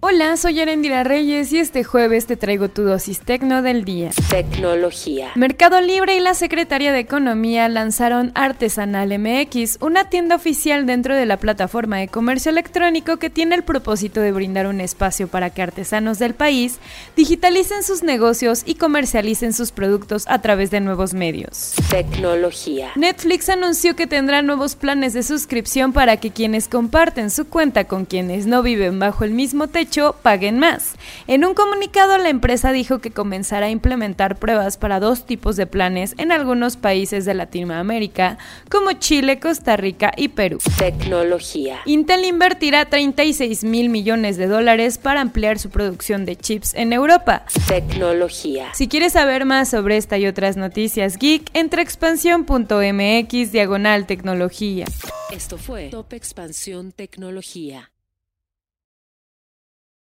Hola, soy Arendira Reyes y este jueves te traigo tu dosis tecno del día. Tecnología. Mercado Libre y la Secretaría de Economía lanzaron Artesanal MX, una tienda oficial dentro de la plataforma de comercio electrónico que tiene el propósito de brindar un espacio para que artesanos del país digitalicen sus negocios y comercialicen sus productos a través de nuevos medios. Tecnología. Netflix anunció que tendrá nuevos planes de suscripción para que quienes comparten su cuenta con quienes no viven bajo el mismo techo paguen más. En un comunicado, la empresa dijo que comenzará a implementar pruebas para dos tipos de planes en algunos países de Latinoamérica, como Chile, Costa Rica y Perú. Tecnología. Intel invertirá 36 mil millones de dólares para ampliar su producción de chips en Europa. Tecnología. Si quieres saber más sobre esta y otras noticias geek, entra a expansión.mx diagonal tecnología. Esto fue Top Expansión Tecnología.